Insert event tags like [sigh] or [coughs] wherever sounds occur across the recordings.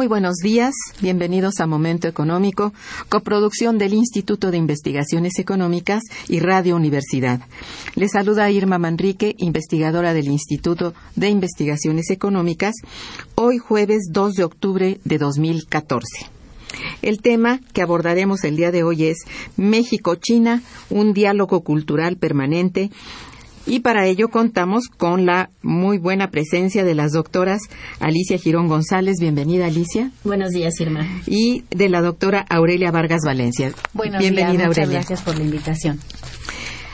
Muy buenos días, bienvenidos a Momento Económico, coproducción del Instituto de Investigaciones Económicas y Radio Universidad. Les saluda Irma Manrique, investigadora del Instituto de Investigaciones Económicas, hoy jueves 2 de octubre de 2014. El tema que abordaremos el día de hoy es México-China, un diálogo cultural permanente y para ello contamos con la muy buena presencia de las doctoras Alicia Girón González. Bienvenida, Alicia. Buenos días, Irma. Y de la doctora Aurelia Vargas Valencia. Buenos Bienvenida, días, muchas Aurelia. gracias por la invitación.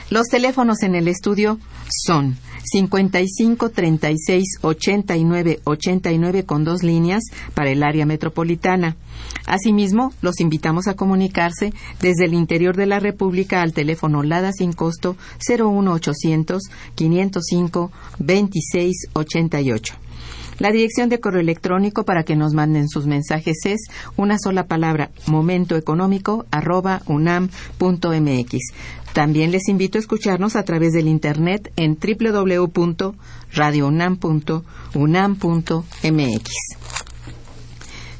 Los teléfonos en el estudio son 55 36 89 89 con dos líneas para el área metropolitana. Asimismo, los invitamos a comunicarse desde el interior de la República al teléfono LADA sin costo 01800 505 26 88. La dirección de correo electrónico para que nos manden sus mensajes es una sola palabra momentoeconómico arroba unam.mx. También les invito a escucharnos a través del internet en www.radiounam.unam.mx.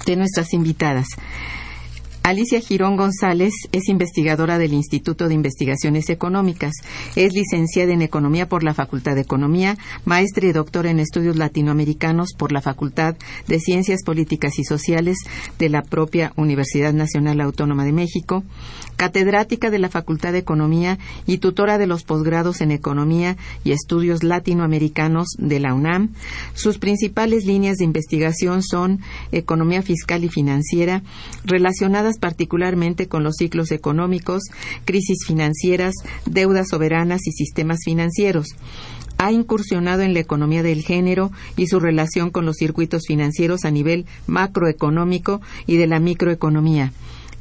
De nuestras invitadas. Alicia Girón González es investigadora del Instituto de Investigaciones Económicas. Es licenciada en Economía por la Facultad de Economía, maestra y doctora en Estudios Latinoamericanos por la Facultad de Ciencias Políticas y Sociales de la propia Universidad Nacional Autónoma de México, catedrática de la Facultad de Economía y tutora de los posgrados en Economía y Estudios Latinoamericanos de la UNAM. Sus principales líneas de investigación son Economía Fiscal y Financiera, relacionadas particularmente con los ciclos económicos, crisis financieras, deudas soberanas y sistemas financieros. Ha incursionado en la economía del género y su relación con los circuitos financieros a nivel macroeconómico y de la microeconomía.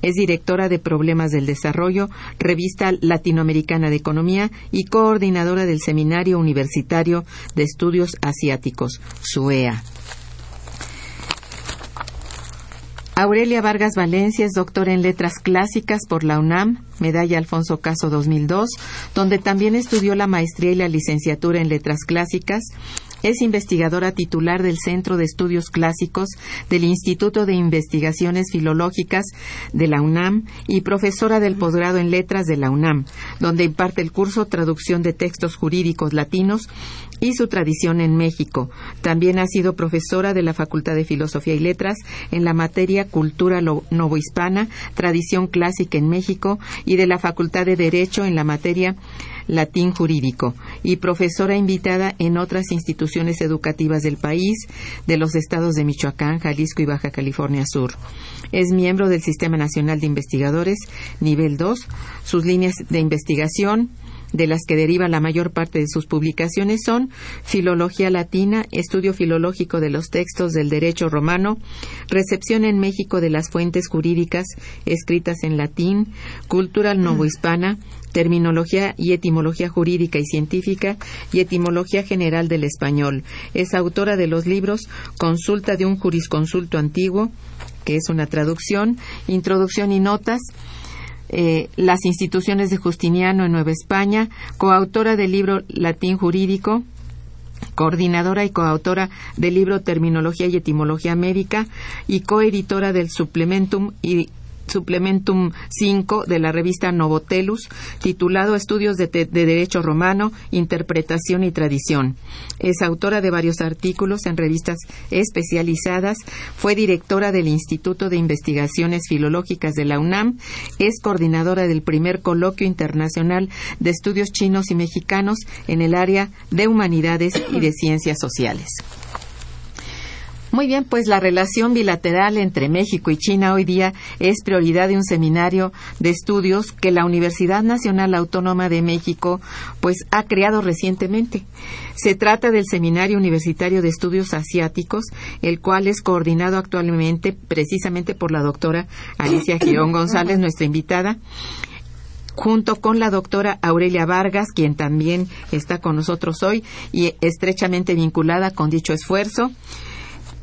Es directora de Problemas del Desarrollo, Revista Latinoamericana de Economía y coordinadora del Seminario Universitario de Estudios Asiáticos, SUEA. Aurelia Vargas Valencia es doctora en Letras Clásicas por la UNAM, medalla Alfonso Caso 2002, donde también estudió la maestría y la licenciatura en Letras Clásicas. Es investigadora titular del Centro de Estudios Clásicos del Instituto de Investigaciones Filológicas de la UNAM y profesora del posgrado en Letras de la UNAM, donde imparte el curso Traducción de Textos Jurídicos Latinos y su tradición en México. También ha sido profesora de la Facultad de Filosofía y Letras en la materia Cultura Novohispana, Tradición Clásica en México y de la Facultad de Derecho en la materia latín jurídico y profesora invitada en otras instituciones educativas del país, de los estados de Michoacán, Jalisco y Baja California Sur. Es miembro del Sistema Nacional de Investigadores, nivel 2. Sus líneas de investigación de las que deriva la mayor parte de sus publicaciones son Filología Latina, Estudio Filológico de los Textos del Derecho Romano, Recepción en México de las Fuentes Jurídicas escritas en latín, Cultura Novohispana, Terminología y Etimología Jurídica y Científica y Etimología General del Español. Es autora de los libros Consulta de un jurisconsulto antiguo, que es una traducción, Introducción y Notas, eh, las instituciones de Justiniano en Nueva España, coautora del libro Latín Jurídico, coordinadora y coautora del libro Terminología y Etimología Médica y coeditora del Suplementum y Suplementum 5 de la revista Novotelus, titulado Estudios de, Derecho Romano, Interpretación y Tradición. Es autora de varios artículos en revistas especializadas, fue directora del Instituto de Investigaciones Filológicas de la UNAM, es coordinadora del primer coloquio internacional de estudios chinos y mexicanos en el área de humanidades y de ciencias sociales. Muy bien, pues la relación bilateral entre México y China hoy día es prioridad de un seminario de estudios que la Universidad Nacional Autónoma de México pues ha creado recientemente. Se trata del Seminario Universitario de Estudios Asiáticos, el cual es coordinado actualmente precisamente por la doctora Alicia [coughs] Girón González, nuestra invitada junto con la doctora Aurelia Vargas, quien también está con nosotros hoy y estrechamente vinculada con dicho esfuerzo.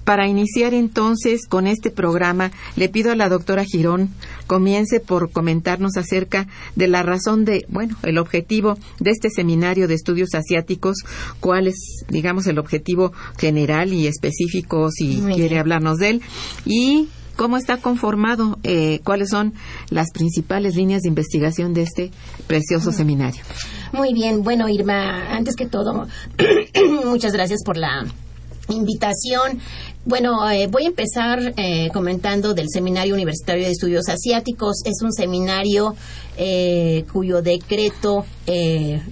Para iniciar entonces con este programa, le pido a la doctora Girón comience por comentarnos acerca de la razón de, bueno, el objetivo de este seminario de estudios asiáticos, cuál es, digamos, el objetivo general y específico, si quiere hablarnos de él, y cómo está conformado, eh, cuáles son las principales líneas de investigación de este precioso seminario. Muy bien, bueno, Irma, antes que todo, [clears throat] muchas gracias por la invitación. Bueno, eh, voy a empezar eh, comentando del Seminario Universitario de Estudios Asiáticos. Es un seminario eh, cuyo decreto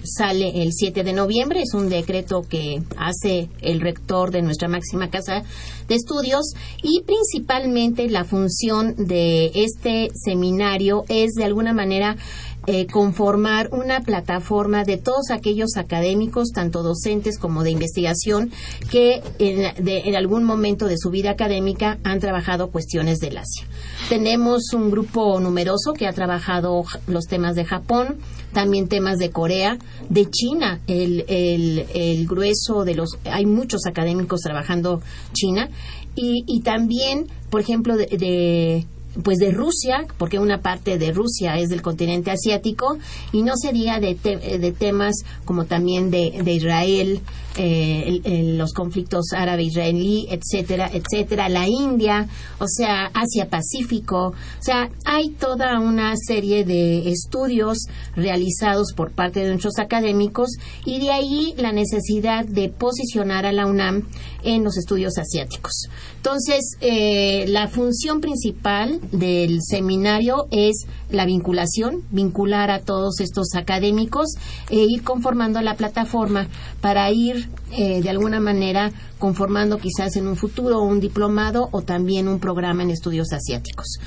sale el 7 de noviembre. Es un decreto que hace el rector de nuestra máxima casa de estudios y principalmente la función de este seminario es de alguna manera eh, conformar una plataforma de todos aquellos académicos, tanto docentes como de investigación, que en, algún momento de su vida académica han trabajado cuestiones del Asia. Tenemos un grupo numeroso que ha trabajado los temas de Japón, también temas de Corea, de China, el, el, grueso de los, hay muchos académicos trabajando China, y, y también, por ejemplo, de pues de Rusia, porque una parte de Rusia es del continente asiático, y no sería de, de temas como también de, de Israel, eh, los conflictos árabe-israelí, etcétera, etcétera, la India, o sea, Asia-Pacífico, o sea, hay toda una serie de estudios realizados por parte de nuestros académicos y de ahí la necesidad de posicionar a la UNAM en los estudios asiáticos. Entonces, eh, la función principal del seminario es la vinculación, vincular a todos estos académicos e ir conformando la plataforma para ir eh, de alguna manera conformando quizás en un futuro un diplomado o también un programa en estudios asiáticos.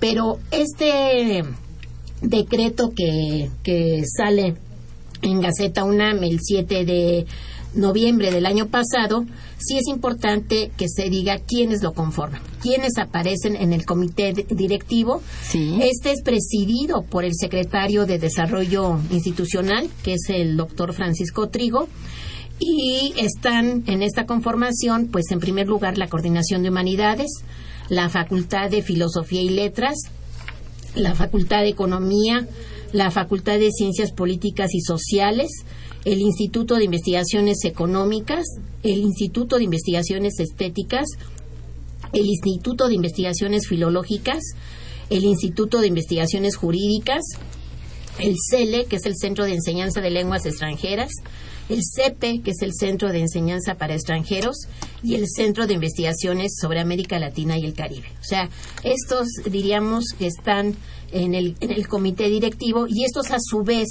Pero este decreto que, que sale en Gaceta UNAM el 7 de noviembre del año pasado, sí es importante que se diga quiénes lo conforman, quiénes aparecen en el comité directivo. Este es presidido por el secretario de Desarrollo Institucional, que es el doctor Francisco Trigo. Y están en esta conformación, pues en primer lugar, la Coordinación de Humanidades, la Facultad de Filosofía y Letras, la Facultad de Economía, la Facultad de Ciencias Políticas y Sociales, el Instituto de Investigaciones Económicas, el Instituto de Investigaciones Estéticas, el Instituto de Investigaciones Filológicas, el Instituto de Investigaciones Jurídicas, el CELE, que es el Centro de Enseñanza de Lenguas Extranjeras, el CEPE, que es el Centro de Enseñanza para Extranjeros, y el Centro de Investigaciones sobre América Latina y el Caribe. O sea, estos diríamos que están en el, en el comité directivo y estos a su vez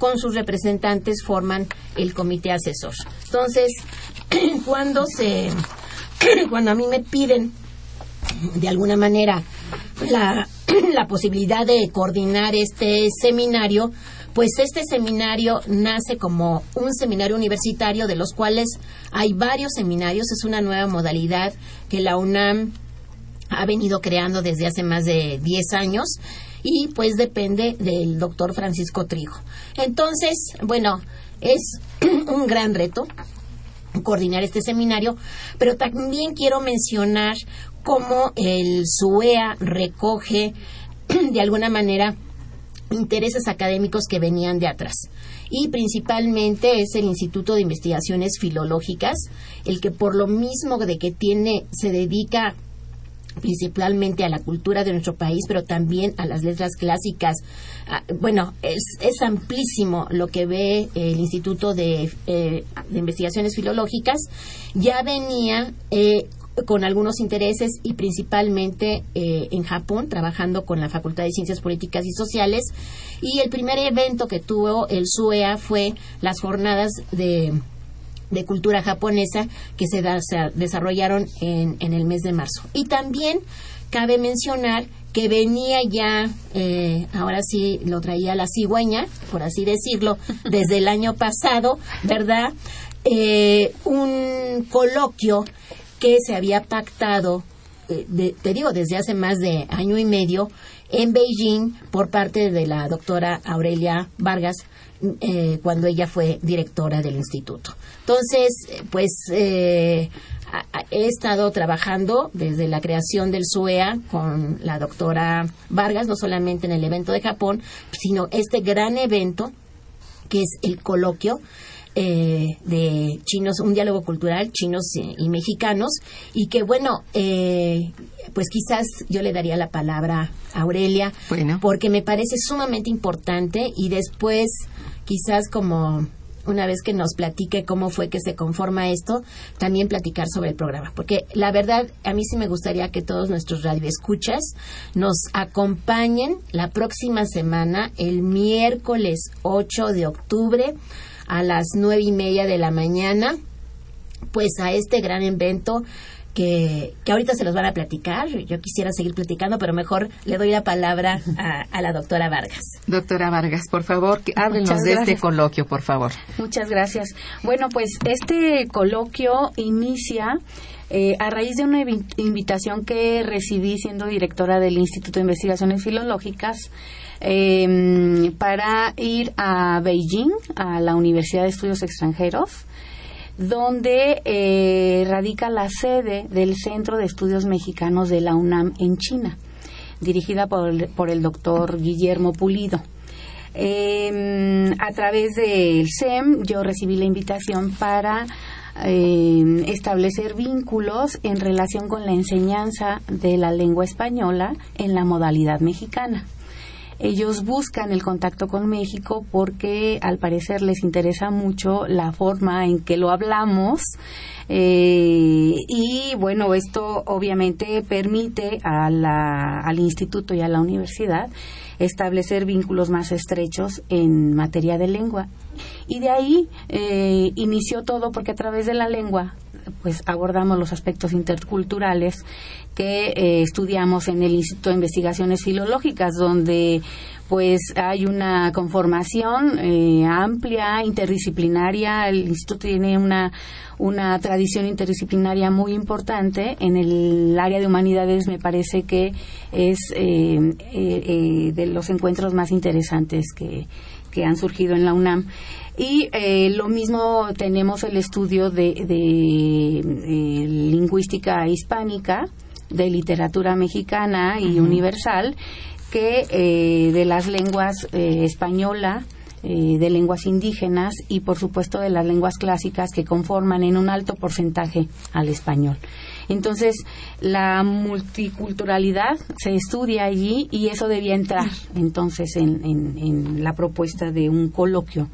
con sus representantes forman el comité asesor. Entonces, [clears throat] cuando se [clears throat] cuando a mí me piden de alguna manera la, [clears throat] la posibilidad de coordinar este seminario, pues este seminario nace como un seminario universitario de los cuales hay varios seminarios, es una nueva modalidad que la UNAM ha venido creando desde hace más de 10 años y pues depende del doctor Francisco Trigo. Entonces, bueno, es [clears throat] un gran reto coordinar este seminario, pero también quiero mencionar cómo el SUEA recoge [clears throat] de alguna manera intereses académicos que venían de atrás. Y principalmente es el Instituto de Investigaciones Filológicas, el que por lo mismo de que tiene, se dedica principalmente a la cultura de nuestro país, pero también a las letras clásicas. Ah, bueno, es, es, amplísimo lo que ve el Instituto de, eh, de Investigaciones Filológicas. Ya venía eh, con algunos intereses y principalmente eh, en Japón, trabajando con la Facultad de Ciencias Políticas y Sociales. Y el primer evento que tuvo el SUEA fue las jornadas de, de cultura japonesa que se, desarrollaron en, en, el mes de marzo. Y también cabe mencionar que venía ya, eh, ahora sí lo traía la cigüeña, por así decirlo, [laughs] desde el año pasado, ¿verdad? Eh, un coloquio que se había pactado, eh, te digo, desde hace más de año y medio en Beijing por parte de la doctora Aurelia Vargas eh, cuando ella fue directora del instituto. Entonces, pues eh, he estado trabajando desde la creación del SUEA con la doctora Vargas, no solamente en el evento de Japón, sino este gran evento que es el coloquio eh, de chinos, un diálogo cultural chinos y mexicanos, y que bueno, eh, pues quizás yo le daría la palabra a Aurelia, porque me parece sumamente importante y después quizás como una vez que nos platique cómo fue que se conforma esto, también platicar sobre el programa. Porque la verdad, a mí sí me gustaría que todos nuestros radioescuchas nos acompañen la próxima semana, el miércoles 8 de octubre, a las nueve y media de la mañana, pues a este gran evento que, que, ahorita se los van a platicar. Yo quisiera seguir platicando, pero mejor le doy la palabra a, la doctora Vargas. Doctora Vargas, por favor, háblenos de este coloquio, por favor. Muchas gracias. Bueno, pues este coloquio inicia eh, a raíz de una invitación que recibí siendo directora del Instituto de Investigaciones Filológicas eh, para ir a Beijing, a la Universidad de Estudios Extranjeros, donde eh, radica la sede del Centro de Estudios Mexicanos de la UNAM en China, dirigida por el, doctor Guillermo Pulido. Eh, a través del SEM yo recibí la invitación para eh, establecer vínculos en relación con la enseñanza de la lengua española en la modalidad mexicana. Ellos buscan el contacto con México porque al parecer les interesa mucho la forma en que lo hablamos eh, y bueno, esto obviamente permite al instituto y a la universidad establecer vínculos más estrechos en materia de lengua. Y de ahí eh, inició todo porque a través de la lengua pues abordamos los aspectos interculturales que eh, estudiamos en el Instituto de Investigaciones Filológicas, donde pues hay una conformación eh, amplia, interdisciplinaria. El instituto tiene una, una tradición interdisciplinaria muy importante. En el área de humanidades me parece que es eh, de los encuentros más interesantes que, que han surgido en la UNAM. Y eh, lo mismo tenemos el estudio de, eh, lingüística hispánica, de literatura mexicana y universal, que eh, de las lenguas española, de lenguas indígenas y por supuesto de las lenguas clásicas que conforman en un alto porcentaje al español. Entonces, la multiculturalidad se estudia allí y eso debía entrar entonces en, en la propuesta de un coloquio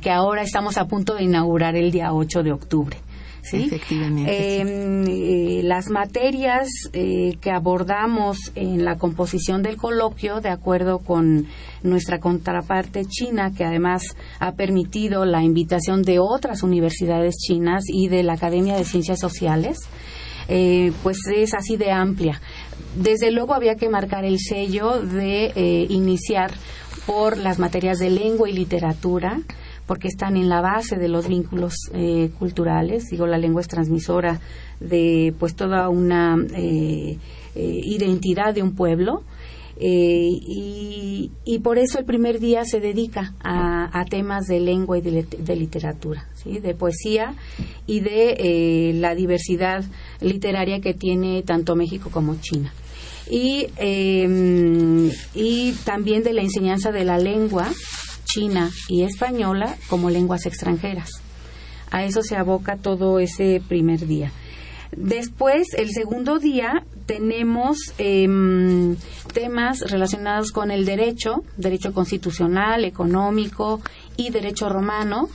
que ahora estamos a punto de inaugurar el día 8 de octubre. ¿Sí? Efectivamente. Em, eh, las materias eh, que abordamos en la composición del coloquio, de acuerdo con nuestra contraparte china, que además ha permitido la invitación de otras universidades chinas y de la Academia de Ciencias Sociales, eh, pues es así de amplia. Desde luego había que marcar el sello de eh, iniciar por las materias de lengua y literatura, porque están en la base de los vínculos eh, culturales. Digo, la lengua es transmisora de pues toda una eh, eh, identidad de un pueblo. Eh, y, y por eso el primer día se dedica a, a temas de lengua y de, de literatura, ¿sí? de poesía y de eh, la diversidad literaria que tiene tanto México como China. Y, eh, y también de la enseñanza de la lengua china y española como lenguas extranjeras. A eso se aboca todo ese primer día. Después, el segundo día, tenemos em, temas relacionados con el derecho, derecho constitucional, económico y derecho romano,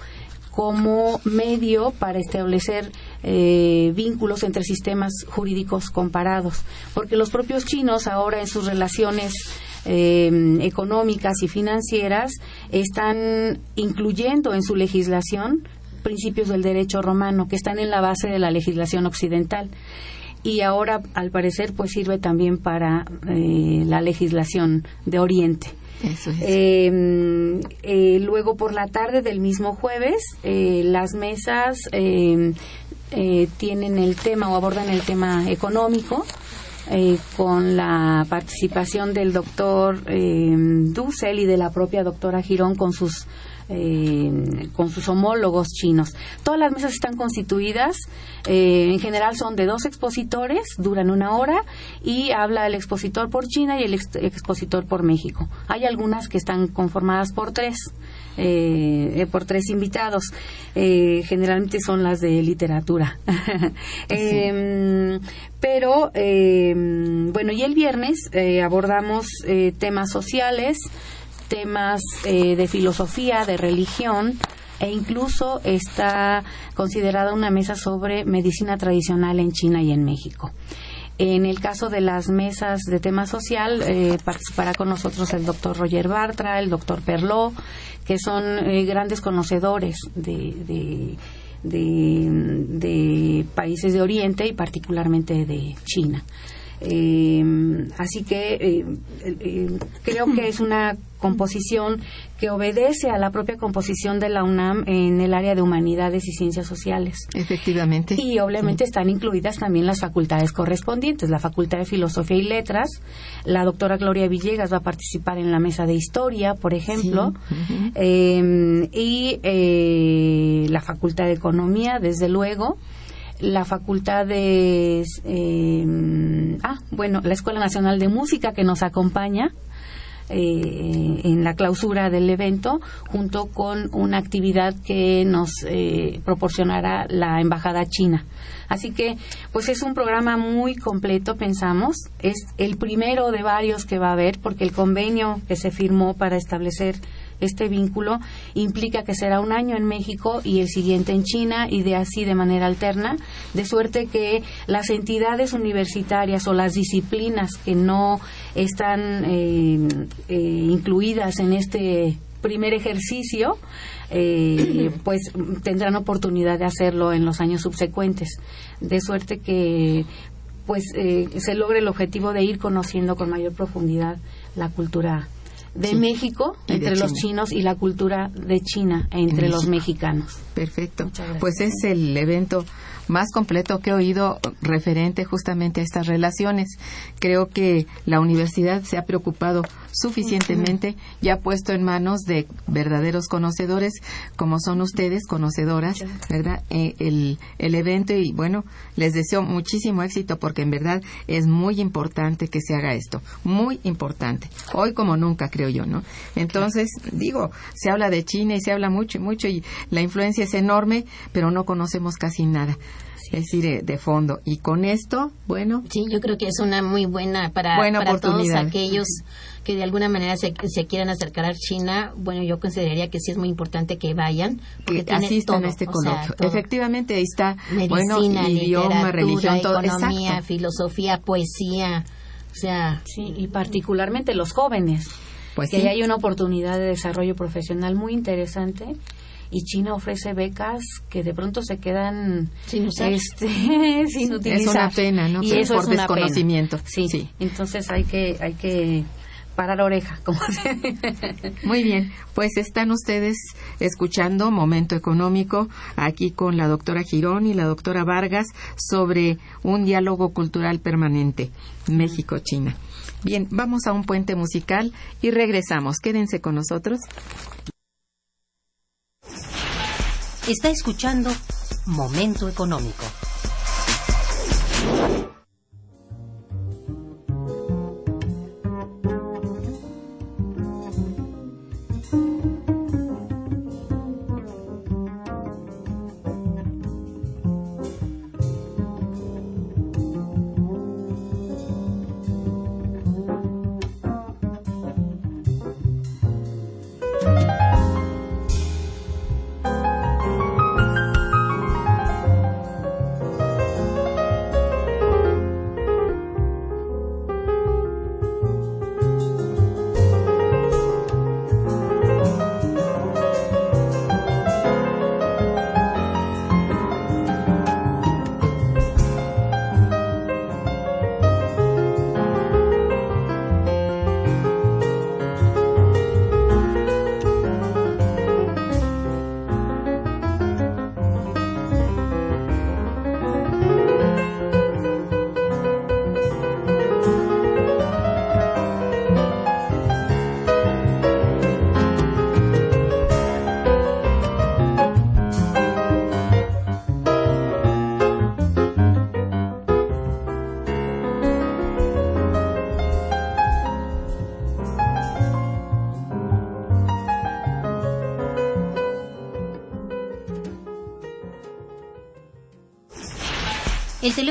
como medio para establecer eh, vínculos entre sistemas jurídicos comparados. Porque los propios chinos ahora en sus relaciones eh, económicas y financieras están incluyendo en su legislación principios del derecho romano que están en la base de la legislación occidental y ahora al parecer pues sirve también para eh, la legislación de Oriente. Eso es. Eh, eh, luego por la tarde del mismo jueves, eh, las mesas eh, eh, tienen el tema o abordan el tema económico eh, con la participación del doctor eh, Dussel y de la propia doctora Girón con sus eh, con sus homólogos chinos. Todas las mesas están constituidas, eh, en general son de dos expositores, duran una hora y habla el expositor por China y el ex- expositor por México. Hay algunas que están conformadas por tres. eh, eh, por tres invitados Eh, generalmente son las de literatura [laughs] Em, pero em, bueno y el viernes eh, abordamos eh, temas sociales temas eh, de filosofía, de religión e incluso está considerada una mesa sobre medicina tradicional en China y en México. En el caso de las mesas de tema social, eh, participará con nosotros el doctor Roger Bartra, el doctor Perló, que son eh, grandes conocedores de, de, de- de países de Oriente y particularmente de China. Eh, así que eh, creo que es una composición que obedece a la propia composición de la UNAM en el área de humanidades y ciencias sociales. Efectivamente. Y obviamente están incluidas también las facultades correspondientes, la Facultad de Filosofía y Letras. La doctora Gloria Villegas va a participar en la mesa de historia, por ejemplo. Eh, y eh, la Facultad de Economía, desde luego. La Facultad de... eh, ah, bueno, la Escuela Nacional de Música que nos acompaña eh, en la clausura del evento, junto con una actividad que nos eh, proporcionará la Embajada China. Así que, pues es un programa muy completo, pensamos. Es el primero de varios que va a haber, porque el convenio que se firmó para establecer este vínculo implica que será un año en México y el siguiente en China y de así de manera alterna, de suerte que las entidades universitarias o las disciplinas que no están eh, eh, incluidas en este primer ejercicio, eh, [clears throat] pues tendrán oportunidad de hacerlo en los años subsecuentes, de suerte que pues eh, se logre el objetivo de ir conociendo con mayor profundidad la cultura de Sí. México Y de entre los chinos y la cultura de China entre En los mexicanos. Perfecto. Pues es el evento más completo que he oído referente justamente a estas relaciones. Creo que la universidad se ha preocupado suficientemente y ha puesto en manos de verdaderos conocedores como son ustedes, conocedoras, ¿verdad? Eh, el, el evento y bueno, les deseo muchísimo éxito porque en verdad es muy importante que se haga esto, muy importante. Hoy como nunca, creo yo, ¿no? Entonces, digo, se habla de China y se habla mucho y mucho y la influencia es enorme, pero no conocemos casi nada. Es decir, eh, de fondo. Y con esto, bueno, Sí, yo creo que es una muy buena para, Buena para todos aquellos que de alguna manera se, se quieran acercar a China, bueno, yo consideraría que sí es muy importante que vayan. Porque que asistan todo, a este o sea, coloquio. Efectivamente, ahí está, Medicina, bueno, idioma, literatura, religión, todo. economía, Exacto. filosofía, poesía, o sea, Sí, y particularmente los jóvenes, Pues que sí. hay una oportunidad de desarrollo profesional muy interesante y China ofrece becas que de pronto se quedan Sin usar. este, [laughs] sin utilizar. Es una pena, ¿no? Y Por- eso por es una pena. desconocimiento. Sí. Sí. Entonces hay que hay que parar oreja, como [laughs] se Muy bien, pues están ustedes escuchando Momento Económico aquí con la doctora Girón y la doctora Vargas sobre un diálogo cultural permanente México-China. Bien, vamos a un puente musical y regresamos. Quédense con nosotros. Está escuchando Momento Económico.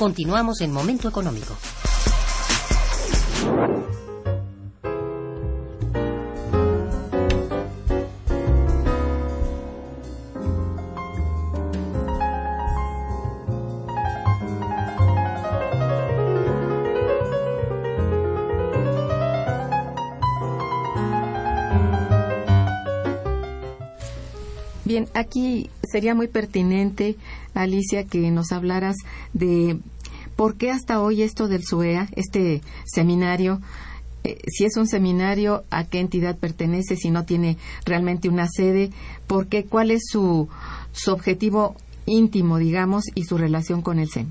Continuamos en Momento Económico. Bien, aquí sería muy pertinente, Alicia, que nos hablaras de por qué hasta hoy esto del SUEA, este seminario, eh, si es un seminario, a qué entidad pertenece, si no tiene realmente una sede, por qué, cuál es su, su objetivo íntimo, digamos, y su relación con el SEM.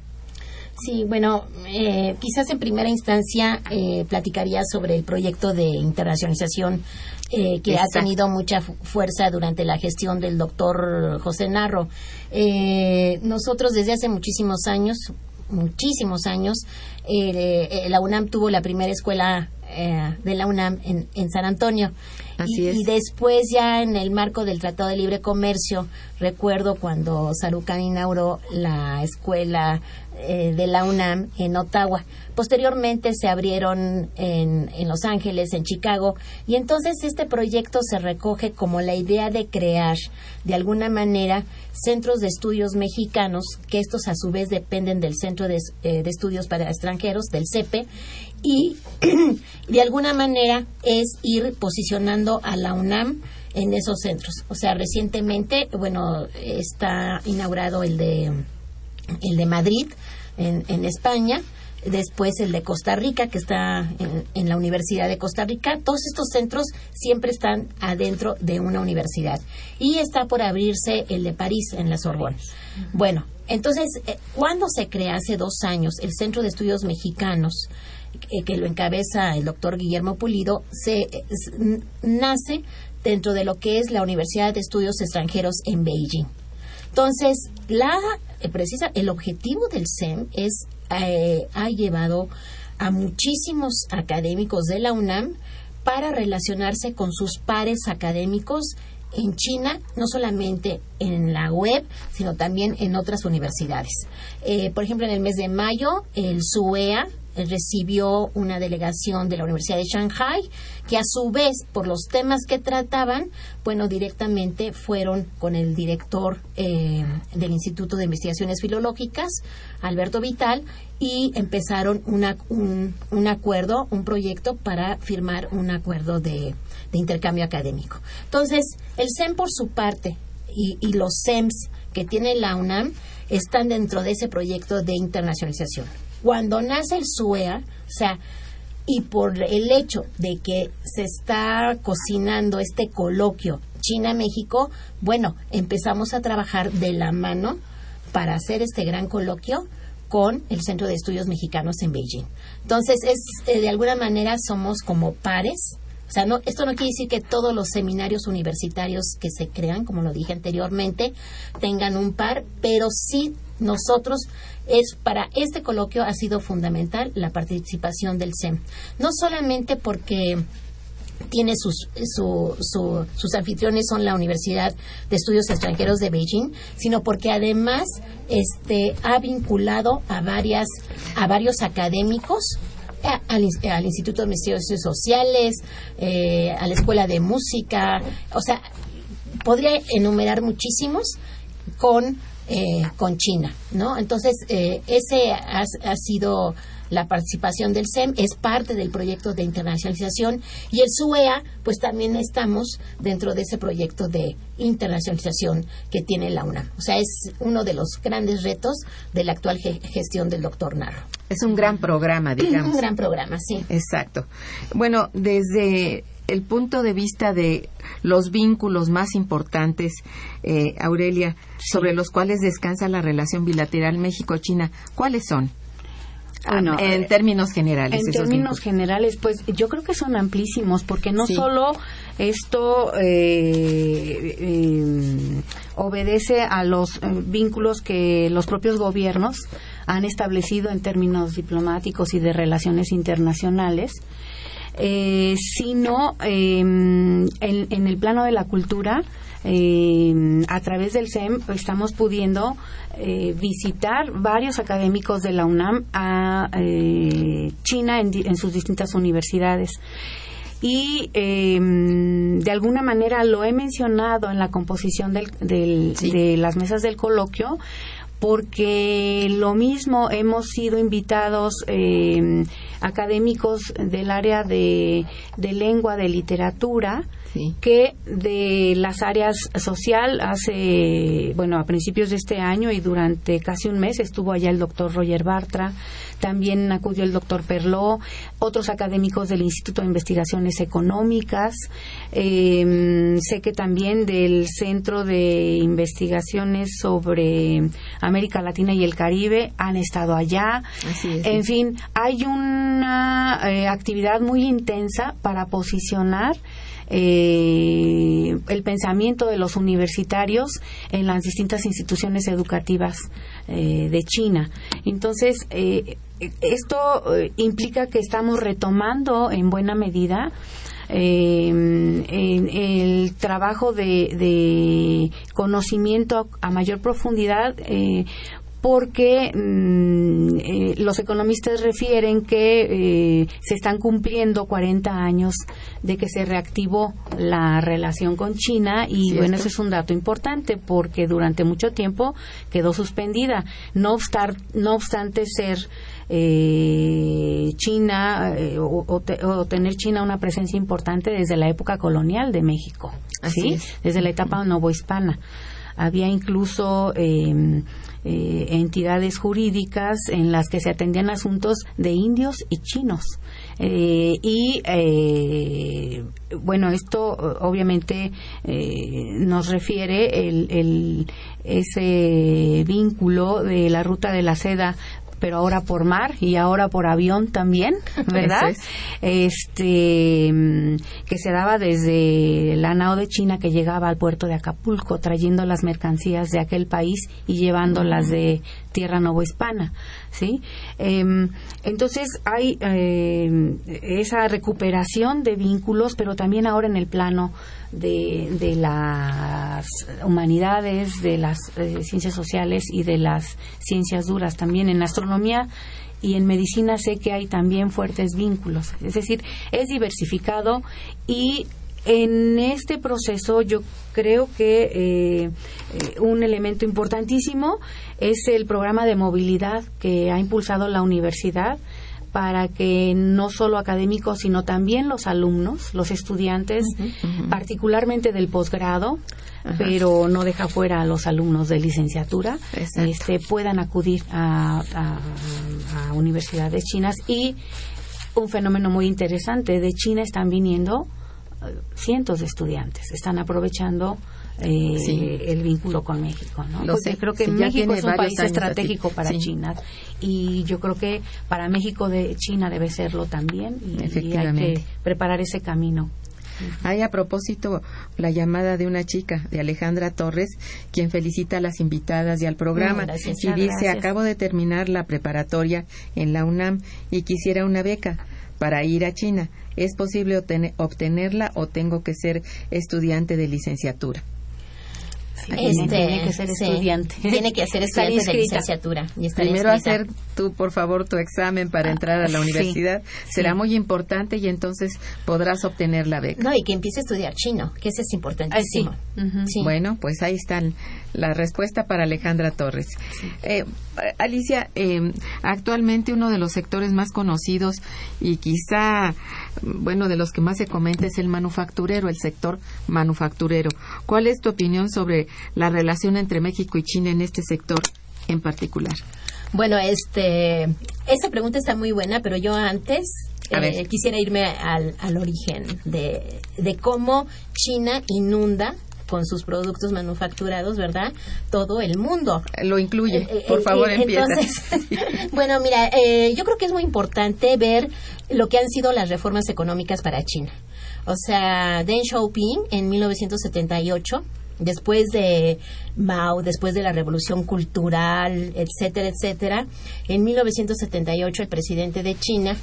Sí, bueno, eh, quizás en primera instancia eh, platicaría sobre el proyecto de internacionalización eh, que Exacto. ha tenido mucha fu- fuerza durante la gestión del doctor José Narro. Eh, nosotros desde hace muchísimos años, muchísimos años, eh, la UNAM tuvo la primera escuela eh, de la UNAM en, en San Antonio. Así y, es. y después ya en el marco del Tratado de Libre Comercio, recuerdo cuando Sarucán inauguró la escuela eh, de la UNAM en Ottawa. Posteriormente se abrieron en, en Los Ángeles, en Chicago, y entonces este proyecto se recoge como la idea de crear, de alguna manera, centros de estudios mexicanos, que estos a su vez dependen del Centro de, eh, de Estudios para Extranjeros, del CEPE, y [clears throat] de alguna manera es ir posicionando a la UNAM en esos centros. O sea, recientemente, bueno, está inaugurado el de el de Madrid en, en España, después el de Costa Rica, que está en, en la Universidad de Costa Rica. Todos estos centros siempre están adentro de una universidad. Y está por abrirse el de París, en la Sorbonne. Bueno, entonces, eh, ¿cuándo se crea hace dos años el Centro de Estudios Mexicanos? Eh, que lo encabeza el doctor Guillermo Pulido, se nace dentro de lo que es la Universidad de Estudios Extranjeros en Beijing. Entonces, la eh, precisa el objetivo del CEM es eh, ha llevado a muchísimos académicos de la UNAM para relacionarse con sus pares académicos en China, no solamente en la web, sino también en otras universidades. Por ejemplo, en el mes de mayo, el SUEA recibió una delegación de la Universidad de Shanghai, que a su vez, por los temas que trataban, bueno, directamente fueron con el director eh, del Instituto de Investigaciones Filológicas, Alberto Vital, y empezaron un, un acuerdo, un proyecto para firmar un acuerdo de, de intercambio académico. Entonces, el CEM por su parte y, y los CEMS que tiene la UNAM están dentro de ese proyecto de internacionalización. Cuando nace el SUEA, o sea, y por el hecho de que se está cocinando este coloquio China-México, bueno, empezamos a trabajar de la mano para hacer este gran coloquio con el Centro de Estudios Mexicanos en Beijing. Entonces, es eh, de alguna manera somos como pares. O sea, no, esto no quiere decir que todos los seminarios universitarios que se crean, como lo dije anteriormente, tengan un par, pero sí nosotros es para este coloquio ha sido fundamental la participación del CEM. No solamente porque tiene sus, su- su- sus anfitriones son la Universidad de Estudios Extranjeros de Beijing, sino porque además este, ha vinculado a, varias, a varios académicos ins- al Instituto de Investigaciones Sociales, eh, a la Escuela de Música, o sea, podría enumerar muchísimos con, eh, con China, ¿no? Entonces, eh, ese ha, ha sido la participación del CEM, es parte del proyecto de internacionalización y el SUEA, pues también estamos dentro de ese proyecto de internacionalización que tiene la UNAM. O sea, es uno de los grandes retos de la actual ge- gestión del doctor Narro. Es un gran programa, [clears throat] digamos. Un gran programa, sí. Exacto. Bueno, desde el punto de vista de los vínculos más importantes, eh, Aurelia, sobre los cuales descansa la relación bilateral México-China, ¿cuáles son? Bueno, Ah, en eh, términos generales. En términos vínculos. generales, pues yo creo que son amplísimos, porque no Sí. solo esto eh, eh, obedece a los eh, vínculos que los propios gobiernos han establecido en términos diplomáticos y de relaciones internacionales, eh, sino eh, en, en el plano de la cultura, eh, a través del SEM estamos pudiendo eh, visitar varios académicos de la UNAM a eh, China en, en sus distintas universidades. Y eh, de alguna manera lo he mencionado en la composición del- del- de las mesas del coloquio, porque lo mismo hemos sido invitados eh, académicos del área de, de lengua, de literatura, Sí. que de las áreas social hace, bueno, a principios de este año y durante casi un mes estuvo allá el doctor Roger Bartra, también acudió el doctor Perló, otros académicos del Instituto de Investigaciones Económicas, eh, sé que también del Centro de Investigaciones sobre América Latina y el Caribe han estado allá. Así es, En sí. fin, hay una eh, actividad muy intensa para posicionar eh, el pensamiento de los universitarios en las distintas instituciones educativas eh, de China. Entonces, eh, esto eh, implica que estamos retomando en buena medida eh, el trabajo de, de conocimiento a, mayor profundidad eh, porque mm, eh, los economistas refieren que eh, se están cumpliendo 40 años de que se reactivó la relación con China y bueno, eso es un dato importante porque durante mucho tiempo quedó suspendida. No, obstar, no obstante ser eh, China o, tener China una presencia importante desde la época colonial de México, ¿sí? desde la etapa novohispana. Había incluso eh, eh, entidades jurídicas en las que se atendían asuntos de indios y chinos. Eh, y eh, bueno, esto obviamente nos refiere el, ese vínculo de la ruta de la seda pero ahora por mar y ahora por avión también, [laughs] ¿verdad? Este que se daba desde la nao de China que llegaba al puerto de Acapulco trayendo las mercancías de aquel país y llevándolas de tierra novohispana, ¿sí? Em, entonces hay em, esa recuperación de vínculos, pero también ahora en el plano de, de las humanidades, de las eh, ciencias sociales y de las ciencias duras. También en astronomía y en medicina sé que hay también fuertes vínculos. Es decir, es diversificado y en este proceso yo creo que eh, un elemento importantísimo es el programa de movilidad que ha impulsado la universidad para que no solo académicos, sino también los alumnos, los estudiantes, particularmente del posgrado, pero no deja fuera a los alumnos de licenciatura, este, puedan acudir a, universidades chinas. Y un fenómeno muy interesante, de China están viniendo eh, cientos de estudiantes, están aprovechando eh, el vínculo con México, ¿no? Porque creo que México es un país estratégico para China y yo creo que para México de China debe serlo también y, hay que preparar ese camino. Hay a propósito la llamada de una chica, de Alejandra Torres, quien felicita a las invitadas y al programa y dice, acabo de terminar la preparatoria en la UNAM y quisiera una beca para ir a China. ¿Es posible obtenerla o tengo que ser estudiante de licenciatura? Este, tiene que ser estudiante. Tiene que ser estudiante de licenciatura. Primero hacer tú, por favor, tu examen para entrar a la universidad. Será muy importante y entonces podrás obtener la beca. No, y que empiece a estudiar chino, que eso es importantísimo. Bueno, pues ahí está la respuesta para Alejandra Torres. Eh, Alicia, eh, actualmente uno de los sectores más conocidos y quizá, bueno, de los que más se comenta es el manufacturero, el sector manufacturero. ¿Cuál es tu opinión sobre la relación entre México y China en este sector en particular? Bueno, este, esa pregunta está muy buena, pero yo antes eh, quisiera irme al, al origen de, de cómo China inunda con sus productos manufacturados, ¿verdad? Todo el mundo. Lo incluye. Eh, Por eh, favor, empieza. [laughs] [laughs] bueno, mira, yo creo que es muy importante ver lo que han sido las reformas económicas para China. O sea, Deng Xiaoping en 1978 después de Mao, después de la revolución cultural, etcétera, etcétera, en 1978 el presidente de China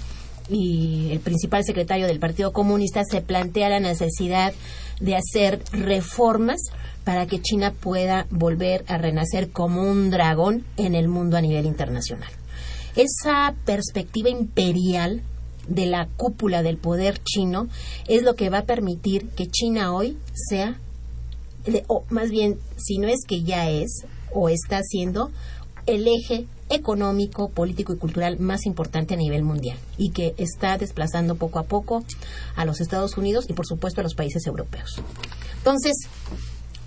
y el principal secretario del Partido Comunista se plantea la necesidad de hacer reformas para que China pueda volver a renacer como un dragón en el mundo a nivel internacional. Esa perspectiva imperial de la cúpula del poder chino es lo que va a permitir que China hoy sea o más bien, si no es que ya es o está siendo el eje económico, político y cultural más importante a nivel mundial y que está desplazando poco a poco a los Estados Unidos y por supuesto a los países europeos. Entonces,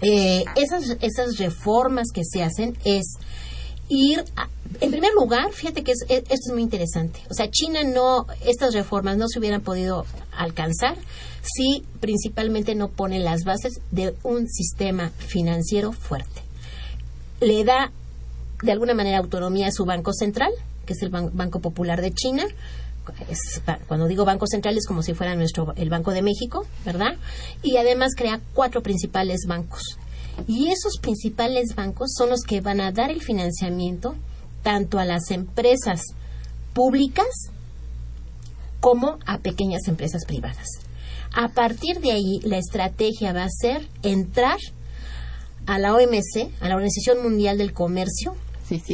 eh, esas, esas reformas que se hacen es ir, en primer lugar, fíjate que esto es muy interesante. O sea, China no, estas reformas no se hubieran podido alcanzar si principalmente no pone las bases de un sistema financiero fuerte. Le da de alguna manera autonomía a su Banco Central, que es el Banco Popular de China. cuando digo Banco Central es como si fuera nuestro el Banco de México, ¿verdad? Y además crea cuatro principales bancos y esos principales bancos son los que van a dar el financiamiento tanto a las empresas públicas como a pequeñas empresas privadas. A partir de ahí, la estrategia va a ser entrar a la OMC, a la Organización Mundial del Comercio,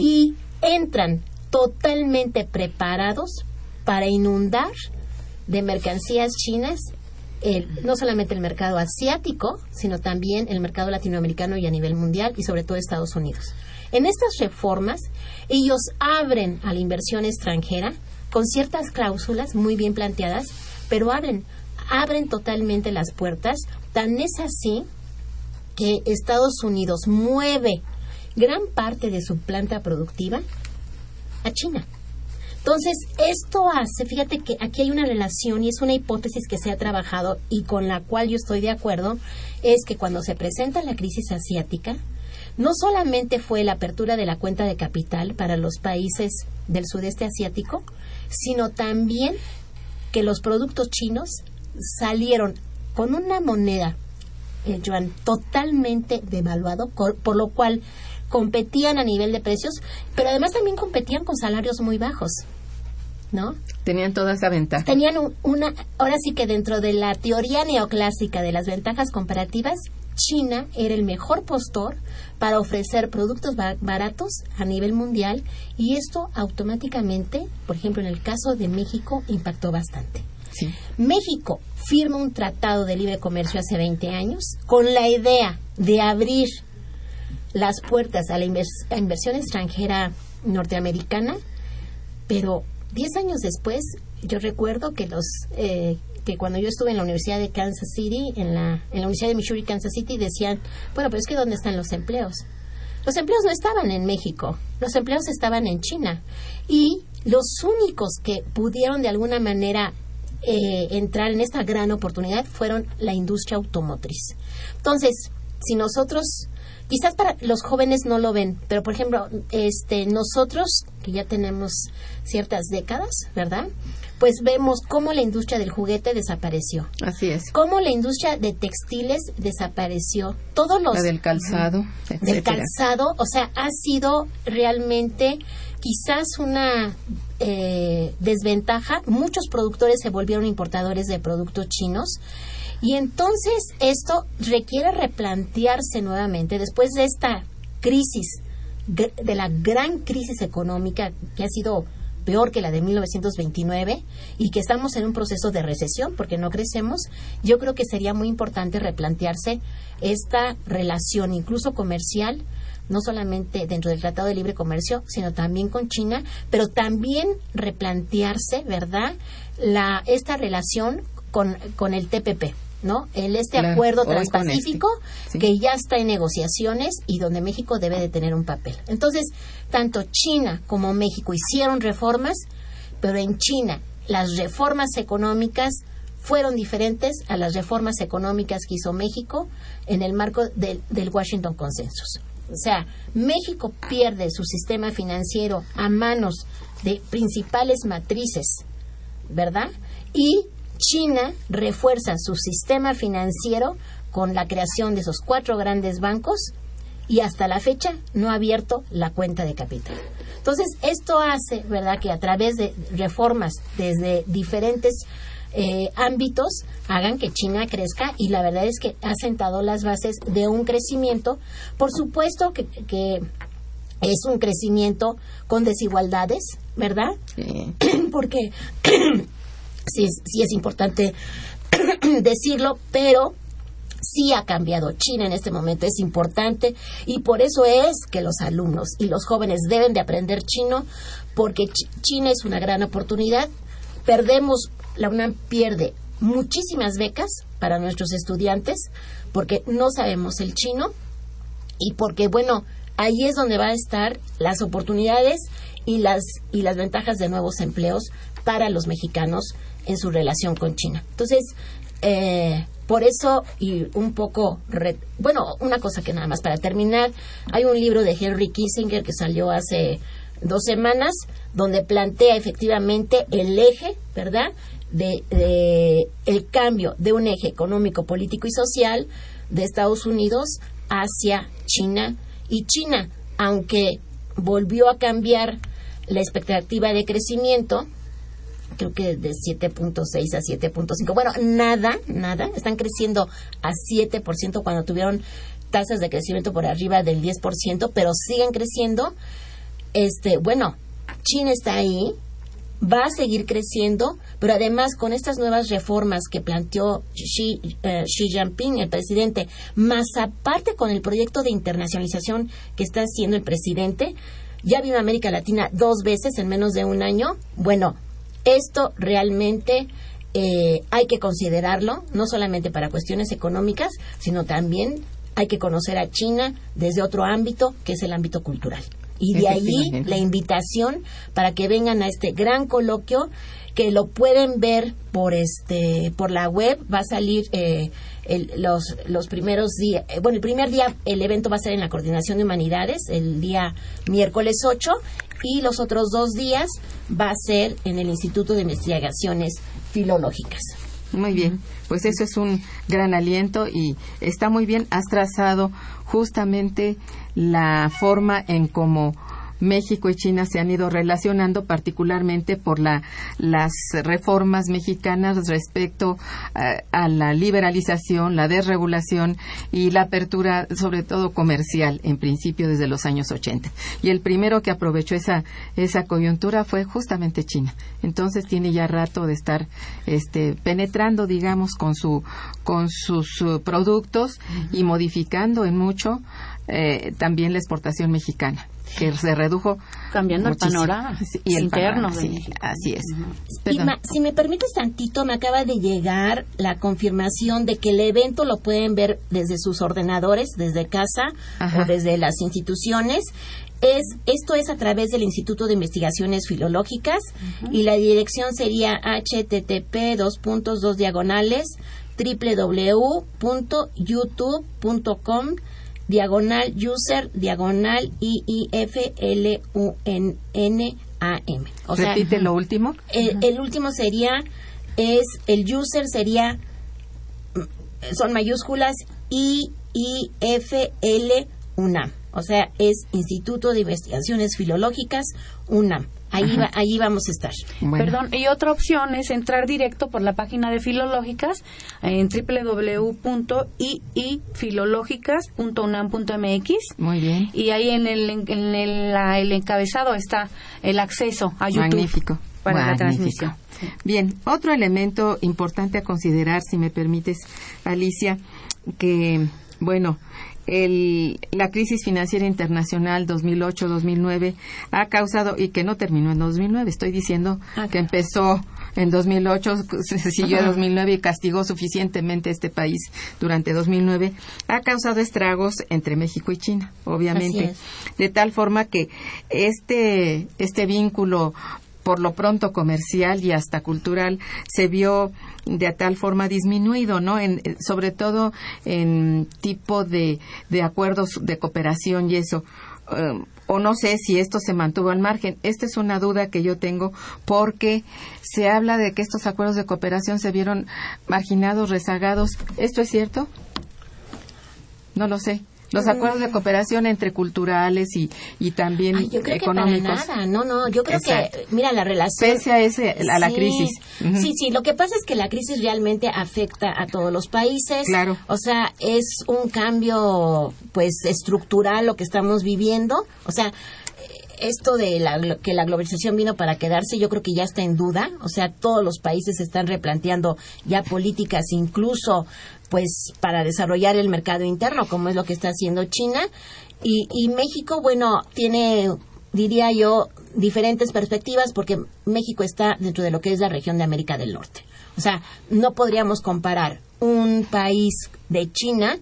Y entran totalmente preparados para inundar de mercancías chinas el- no solamente el mercado asiático, sino también el mercado latinoamericano y a nivel mundial y sobre todo Estados Unidos. En estas reformas, ellos abren a la inversión extranjera con ciertas cláusulas muy bien planteadas, pero abren, abren totalmente las puertas. Tan es así que Estados Unidos mueve gran parte de su planta productiva a China. Entonces, esto hace, fíjate que aquí hay una relación y es una hipótesis que se ha trabajado y con la cual yo estoy de acuerdo, es que cuando se presenta la crisis asiática, no solamente fue la apertura de la cuenta de capital para los países del sudeste asiático, sino también que los productos chinos salieron con una moneda, eh, Joan, totalmente devaluado, por lo cual competían a nivel de precios, pero además también competían con salarios muy bajos, ¿no? Tenían toda esa ventaja. Tenían un- una, ahora sí que dentro de la teoría neoclásica de las ventajas comparativas, China era el mejor postor para ofrecer productos ba- baratos a nivel mundial y esto automáticamente, por ejemplo, en el caso de México, impactó bastante. Sí. México firma un tratado de libre comercio hace 20 años con la idea de abrir las puertas a la invers- a inversión extranjera norteamericana, pero 10 años después yo recuerdo que los eh, que cuando yo estuve en la Universidad de Kansas City, en la, en la Universidad de Missouri, Kansas City, decían, bueno, pero es que ¿dónde están los empleos? Los empleos no estaban en México, los empleos estaban en China. Y los únicos que pudieron de alguna manera eh, entrar en esta gran oportunidad fueron la industria automotriz. Entonces, si nosotros, quizás para los jóvenes no lo ven, pero por ejemplo, este, nosotros, que ya tenemos ciertas décadas, ¿verdad? Pues vemos cómo la industria del juguete desapareció, Así es. cómo la industria de textiles desapareció, todos los La del calzado, del calzado, o sea, ha sido realmente quizás una eh, desventaja. Muchos productores se volvieron importadores de productos chinos y entonces esto requiere replantearse nuevamente después de esta crisis, de la gran crisis económica que ha sido peor que la de 1929 y que estamos en un proceso de recesión porque no crecemos, yo creo que sería muy importante replantearse esta relación incluso comercial, no solamente dentro del Tratado de Libre Comercio, sino también con China, pero también replantearse, ¿verdad?, la, esta relación con, con el TPP. ¿No? El este Claro, acuerdo transpacífico este, sí. que ya está en negociaciones y donde México debe de tener un papel. Entonces, tanto China como México hicieron reformas, pero en China las reformas económicas fueron diferentes a las reformas económicas que hizo México en el marco del, del Washington Consensus. O sea, México pierde su sistema financiero a manos de principales matrices, ¿verdad? Y China refuerza su sistema financiero con la creación de esos cuatro grandes bancos y hasta la fecha no ha abierto la cuenta de capital. Entonces, esto hace, ¿verdad?, que a través de reformas desde diferentes eh, ámbitos hagan que China crezca y la verdad es que ha sentado las bases de un crecimiento, por supuesto que, que es un crecimiento con desigualdades, ¿verdad? Sí. [clears throat] Porque [clears throat] sí, sí es importante [clears throat] decirlo, pero sí ha cambiado China en este momento, es importante y por eso es que los alumnos y los jóvenes deben de aprender chino porque Ch- China es una gran oportunidad. Perdemos, la UNAM pierde muchísimas becas para nuestros estudiantes porque no sabemos el chino y porque bueno ahí es donde va a estar las oportunidades y las y las ventajas de nuevos empleos para los mexicanos en su relación con China. Entonces eh, por eso y un poco re- bueno una cosa que nada más para terminar hay un libro de Henry Kissinger que salió hace dos semanas donde plantea efectivamente el eje verdad de, de el cambio de un eje económico político y social de Estados Unidos hacia China. Y China, aunque volvió a cambiar la expectativa de crecimiento creo que de 7.6 a 7.5. Bueno, nada, nada. Están creciendo a 7% cuando tuvieron tasas de crecimiento por arriba del 10%, pero siguen creciendo. Este, bueno, China está ahí, va a seguir creciendo, pero además con estas nuevas reformas que planteó Xi, eh, Xi, Jinping, el presidente, más aparte con el proyecto de internacionalización que está haciendo el presidente, ya vino a América Latina dos veces en menos de un año. Bueno, esto realmente eh, hay que considerarlo, no solamente para cuestiones económicas, sino también hay que conocer a China desde otro ámbito, que es el ámbito cultural. Y de allí la invitación para que vengan a este gran coloquio que lo pueden ver por este por la web va a salir eh, los los primeros días eh, bueno el primer día el evento va a ser en la coordinación de humanidades el día miércoles 8 y los otros dos días va a ser en el Instituto de Investigaciones Filológicas. Muy bien, pues eso es un gran aliento y está muy bien. Has trazado justamente la forma en cómo México y China se han ido relacionando particularmente por la, las reformas mexicanas respecto eh, a la liberalización, la desregulación y la apertura, sobre todo comercial, en principio desde los años 80. Y el primero que aprovechó esa, esa coyuntura fue justamente China. Entonces tiene ya rato de estar este, penetrando, digamos, con, su, con sus uh, productos y modificando en mucho eh, también la exportación mexicana que se redujo cambiando el panorama y el interno sí, así es. Si me permites tantito me acaba de llegar la confirmación de que el evento lo pueden ver desde sus ordenadores desde casa o desde las instituciones. Es, esto es a través del Instituto de Investigaciones Filológicas y la dirección sería http dos puntos dos diagonales www.youtube.com diagonal user, diagonal I I F L U N N A M. O Repite lo último. El, último sería es el user sería son mayúsculas I I F L UNAM. O sea, es Instituto de Investigaciones Filológicas UNAM. Ahí, vamos a estar. Perdón, y otra opción es entrar directo por la página de Filológicas en www.iifilológicas.unam.mx. Muy bien. Y ahí en el, en el, encabezado está el acceso a YouTube. Magnífico. Para la transmisión. Bien, otro elemento importante a considerar, si me permites, Alicia, que, bueno, el, la crisis financiera internacional 2008-2009 ha causado, y que no terminó en 2009, estoy diciendo ah, que empezó en 2008, se siguió en 2009 y castigó suficientemente a este país durante 2009, ha causado estragos entre México y China, obviamente. De tal forma que este, este vínculo por lo pronto comercial y hasta cultural se vio de tal forma disminuido, ¿no? En, eh, sobre todo en tipo de, de acuerdos de cooperación y eso. Eh, o no sé si esto se mantuvo al margen. Esta es una duda que yo tengo porque se habla de que estos acuerdos de cooperación se vieron marginados, rezagados. ¿Esto es cierto? No lo sé los acuerdos de cooperación entre culturales y, y también yo creo económicos. Que para nada. No, no, yo creo que, mira, la relación. Pese a, ese, a la crisis. Sí, sí, lo que pasa es que la crisis realmente afecta a todos los países. Claro. O sea, es un cambio, pues, estructural lo que estamos viviendo. O sea, esto de la, que la globalización vino para quedarse, yo creo que ya está en duda. O sea, todos los países están replanteando ya políticas, incluso pues para desarrollar el mercado interno, como es lo que está haciendo China. Y, y México, bueno, tiene, diría yo, diferentes perspectivas porque México está dentro de lo que es la región de América del Norte. O sea, no podríamos comparar un país de China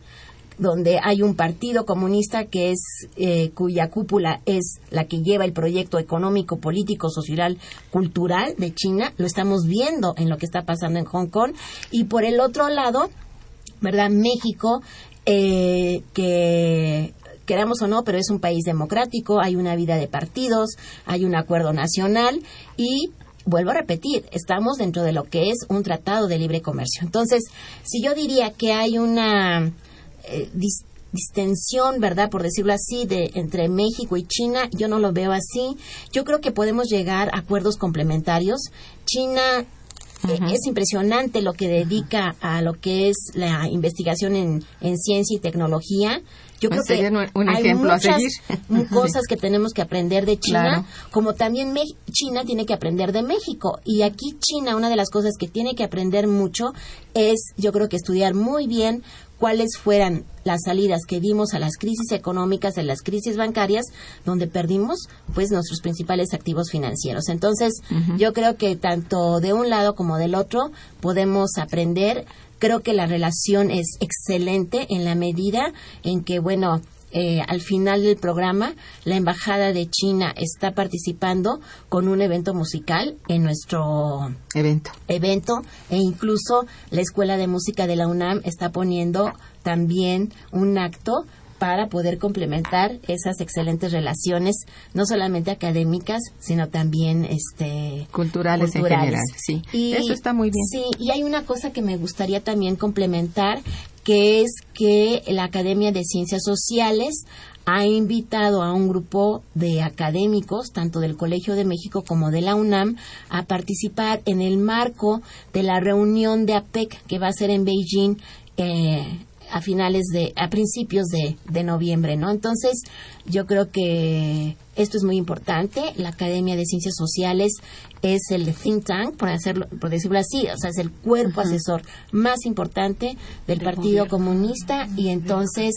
donde hay un partido comunista que es eh, cuya cúpula es la que lleva el proyecto económico, político, social, cultural de China. Lo estamos viendo en lo que está pasando en Hong Kong. Y por el otro lado, ¿verdad? México, eh, que queramos o no, pero es un país democrático, hay una vida de partidos, hay un acuerdo nacional y vuelvo a repetir, estamos dentro de lo que es un tratado de libre comercio. Entonces, si yo diría que hay una eh, distensión, ¿verdad? Por decirlo así, de entre México y China, yo no lo veo así. Yo creo que podemos llegar a acuerdos complementarios. China eh, Es impresionante lo que dedica a lo que es la investigación en, en ciencia y tecnología. Yo creo que un- hay muchas [laughs] cosas que tenemos que aprender de China, Claro. como también Me- China tiene que aprender de México. Y aquí China, una de las cosas que tiene que aprender mucho es, yo creo que estudiar muy bien cuáles fueran las salidas que dimos a las crisis económicas, a las crisis bancarias, donde perdimos pues nuestros principales activos financieros. Entonces, yo creo que tanto de un lado como del otro podemos aprender. Creo que la relación es excelente en la medida en que, bueno, eh, al final del programa, la Embajada de China está participando con un evento musical en nuestro Evento. evento e incluso la Escuela de Música de la UNAM está poniendo también un acto para poder complementar esas excelentes relaciones, no solamente académicas, sino también este Culturales, en general, sí. Eso está muy bien. Sí, y hay una cosa que me gustaría también complementar, que es que la Academia de Ciencias Sociales ha invitado a un grupo de académicos, tanto del Colegio de México como de la UNAM, a participar en el marco de la reunión de APEC que va a ser en Beijing eh, a finales de, a principios de, de noviembre, ¿no? Entonces, yo creo que esto es muy importante. La Academia de Ciencias Sociales es el think tank, por, hacerlo, por decirlo así, o sea, es el cuerpo asesor más importante del Partido Comunista. Y entonces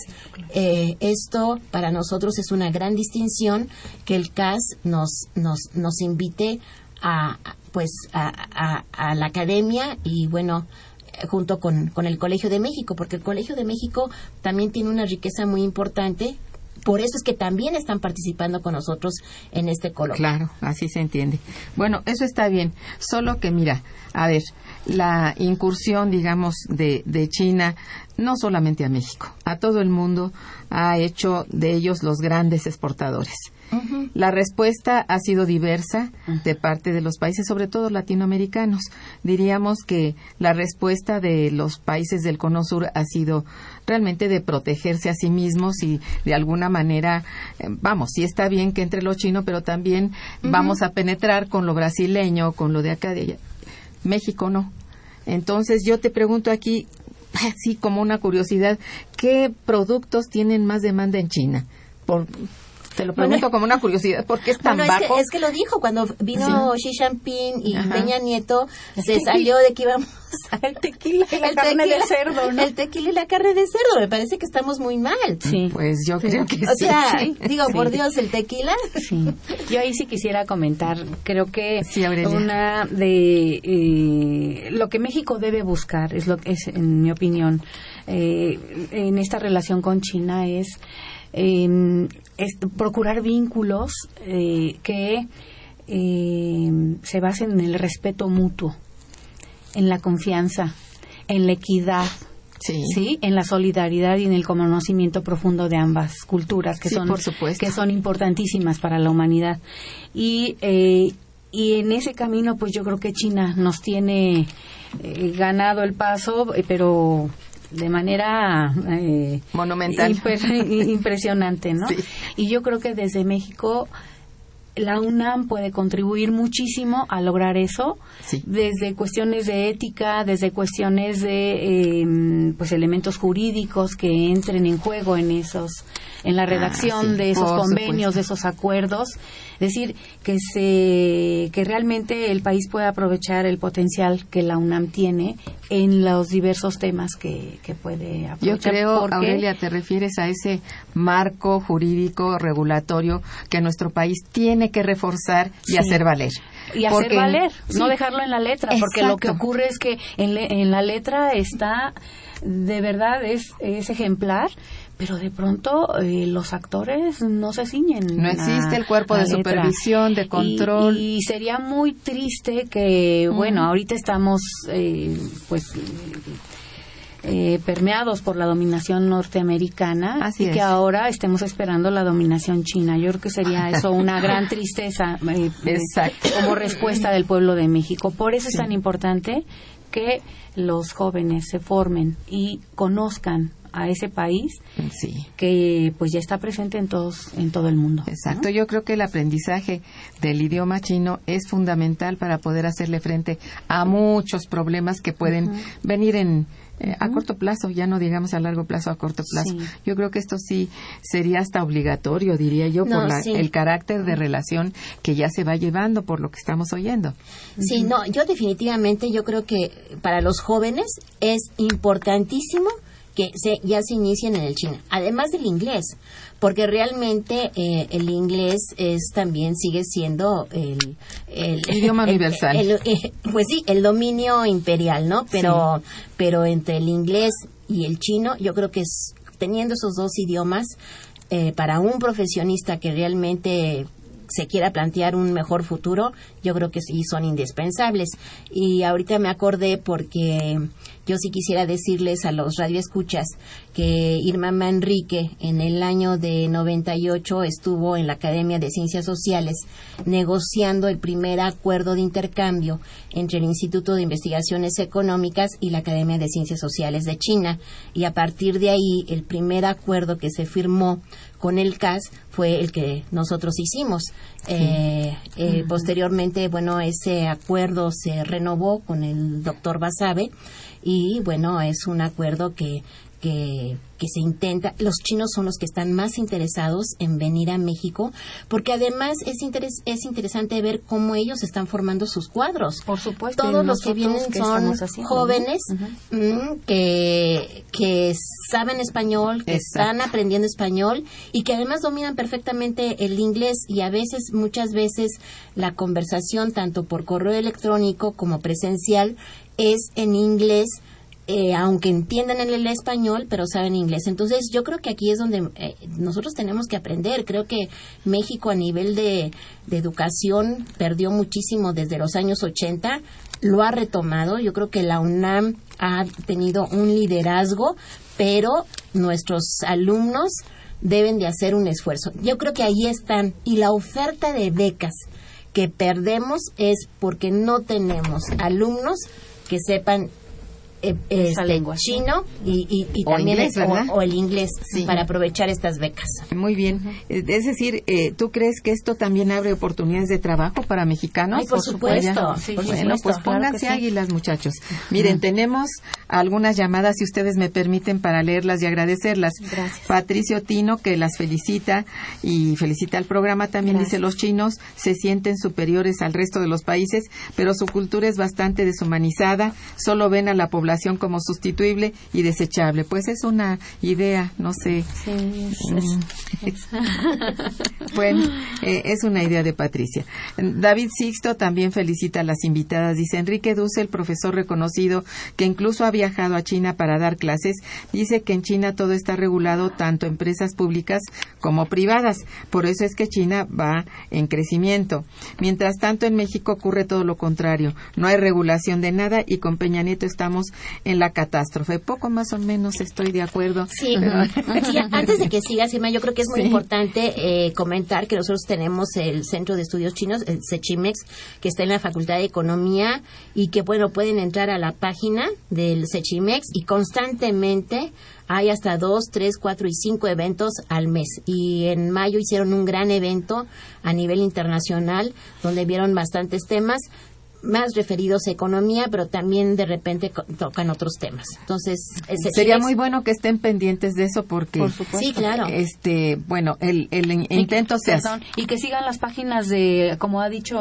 eh, esto para nosotros es una gran distinción que el CAS nos, nos, nos invite a, pues, a, a- a la academia. Y bueno, junto con, con el Colegio de México, porque el Colegio de México también tiene una riqueza muy importante. Por eso es que también están participando con nosotros en este coloquio. Claro, así se entiende. Bueno, eso está bien. Solo que, mira, a ver, la incursión, digamos, de, de China, no solamente a México, a todo el mundo, ha hecho de ellos los grandes exportadores. La respuesta ha sido diversa de parte de los países, sobre todo latinoamericanos. Diríamos que la respuesta de los países del Cono Sur ha sido realmente de protegerse a sí mismos y de alguna manera, eh, vamos, sí está bien que entre lo chino, pero también vamos a penetrar con lo brasileño, con lo de acá de allá. México no. Entonces yo te pregunto aquí, [laughs] así como una curiosidad, ¿qué productos tienen más demanda en China? Por, te lo pregunto Bueno. como una curiosidad, ¿por qué es tan Bueno, es que, bajo? es que lo dijo cuando vino Xi Jinping y Ajá. Peña Nieto, se salió de que íbamos a... El tequila y la el carne de tequila- cerdo, ¿no? El tequila y la carne de cerdo, me parece que estamos muy mal. Sí. Pues yo creo que O sí. sea, sí. digo, por Sí. Dios, el tequila. Sí. Yo ahí sí quisiera comentar, creo que Sí, una de eh, lo que México debe buscar es lo que es, en mi opinión, eh, en esta relación con China es, eh, es procurar vínculos eh, que eh, se basen en el respeto mutuo, en la confianza, en la equidad, Sí. sí, en la solidaridad y en el conocimiento profundo de ambas culturas que Sí, son por supuesto. que son importantísimas para la humanidad y eh, y en ese camino pues yo creo que China nos tiene eh, ganado el paso eh, pero de manera eh, Monumental. [laughs] impresionante, ¿no? Sí. Y yo creo que desde México la UNAM puede contribuir muchísimo a lograr eso, Sí. desde cuestiones de ética, desde cuestiones de eh, pues elementos jurídicos que entren en juego en esos, en la redacción Ah, sí, de esos por convenios, supuesto. de esos acuerdos, es decir, que se, que realmente el país pueda aprovechar el potencial que la UNAM tiene en los diversos temas que, que puede Yo aprovechar. creo, porque- Aurelia, te refieres a ese marco jurídico regulatorio que nuestro país tiene que reforzar y Sí. hacer valer. y hacer Porque- valer, sí. no dejarlo en la letra, porque lo que ocurre es que en, le- en la letra está, de verdad, es, es ejemplar, pero de pronto eh, los actores no se ciñen. No existe el cuerpo de letra. supervisión, de control. Y, sería muy triste que, bueno, ahorita estamos, eh, pues eh, permeados por la dominación norteamericana Así y que ahora estemos esperando la dominación china. Yo creo que sería [laughs] eso una gran tristeza eh, Exacto. como respuesta del pueblo de México. Por eso es tan importante que los jóvenes se formen y conozcan a ese país Sí. que pues ya está presente en todos en todo el mundo. ¿no? Exacto, yo creo que el aprendizaje del idioma chino es fundamental para poder hacerle frente a muchos problemas que pueden venir en eh, a corto plazo, ya no digamos a largo plazo, a corto plazo. Sí. Yo creo que esto sí sería hasta obligatorio, diría yo, No, por la- sí. el carácter de relación que ya se va llevando por lo que estamos oyendo. Sí, no, yo definitivamente yo creo que para los jóvenes es importantísimo que se, ya se inicien en el chino, además del inglés, porque realmente eh, el inglés es también sigue siendo el, el Idioma el- universal. eh, pues sí, el dominio imperial, ¿no? Pero, pero entre el inglés y el chino, yo creo que es, teniendo esos dos idiomas, eh, para un profesionista que realmente se quiera plantear un mejor futuro, yo creo que sí son indispensables. Y ahorita me acordé porque yo sí quisiera decirles a los radioescuchas que Irma Manrique en el año de 98 estuvo en la Academia de Ciencias Sociales negociando el primer acuerdo de intercambio entre el Instituto de Investigaciones Económicas y la Academia de Ciencias Sociales de China. Y a partir de ahí, el primer acuerdo que se firmó con el CAS fue el que nosotros hicimos. Eh, eh, Posteriormente, bueno, ese acuerdo se renovó con el doctor Basabe y, bueno, es un acuerdo que, que, que se intenta. Los chinos son los que están más interesados en venir a México porque además es, interes- es interesante ver cómo ellos están formando sus cuadros. Por supuesto. Todos ¿y los que vienen son no? jóvenes mm, que, que saben español, que Exacto. están aprendiendo español y que además dominan perfectamente el inglés y a veces, muchas veces, la conversación tanto por correo electrónico como presencial es en inglés. Eh, aunque entiendan el, español, pero saben inglés. Entonces, yo creo que aquí es donde eh, nosotros tenemos que aprender. Creo que México a nivel de, de educación perdió muchísimo desde los años 80, lo ha retomado. Yo creo que la UNAM ha tenido un liderazgo, pero nuestros alumnos deben de hacer un esfuerzo. Yo creo que ahí están. Y la oferta de becas que perdemos es porque no tenemos alumnos que sepan eh, Esa este, lengua, sí. chino y, y- y O también inglés, o- el inglés Sí. para aprovechar estas becas. Muy bien. Eh, Es decir, eh, ¿tú crees que esto también abre oportunidades de trabajo para mexicanos? Ay, por supuesto, Ya. sí, por bueno, supuesto, pues claro pónganse sí. águilas, muchachos. Miren, tenemos algunas llamadas, si ustedes me permiten, para leerlas y agradecerlas. Gracias. Patricio Tino, que las felicita y felicita al programa, también Gracias. dice, los chinos se sienten superiores al resto de los países, pero su cultura es bastante deshumanizada, solo ven a la población como sustituible y desechable. Pues es una idea, no sé. Sí, es- es- [laughs] Bueno, eh, es una idea de Patricia. David Sixto también felicita a las invitadas. Dice Enrique Duce, el profesor reconocido que incluso ha viajado a China para dar clases, dice que en China todo está regulado, tanto empresas públicas como privadas. Por eso es que China va en crecimiento. Mientras tanto, en México ocurre todo lo contrario. No hay regulación de nada y con Peña Nieto estamos en la catástrofe. Poco más o menos estoy de acuerdo. Sí, sí, antes de que sigas, Irma, yo creo que es muy Sí. importante eh, comentar que nosotros tenemos el Centro de Estudios Chinos, el CECHIMEX, que está en la Facultad de Economía y que, bueno, pueden entrar a la página del CECHIMEX y constantemente hay hasta dos, tres, cuatro y cinco eventos al mes. Y en mayo hicieron un gran evento a nivel internacional donde vieron bastantes temas más referidos a economía, pero también de repente co- tocan otros temas. Entonces, Sería muy bueno que estén pendientes de eso porque Por supuesto. Sí, claro. este bueno el, el intento se hace y que sigan las páginas de, como ha dicho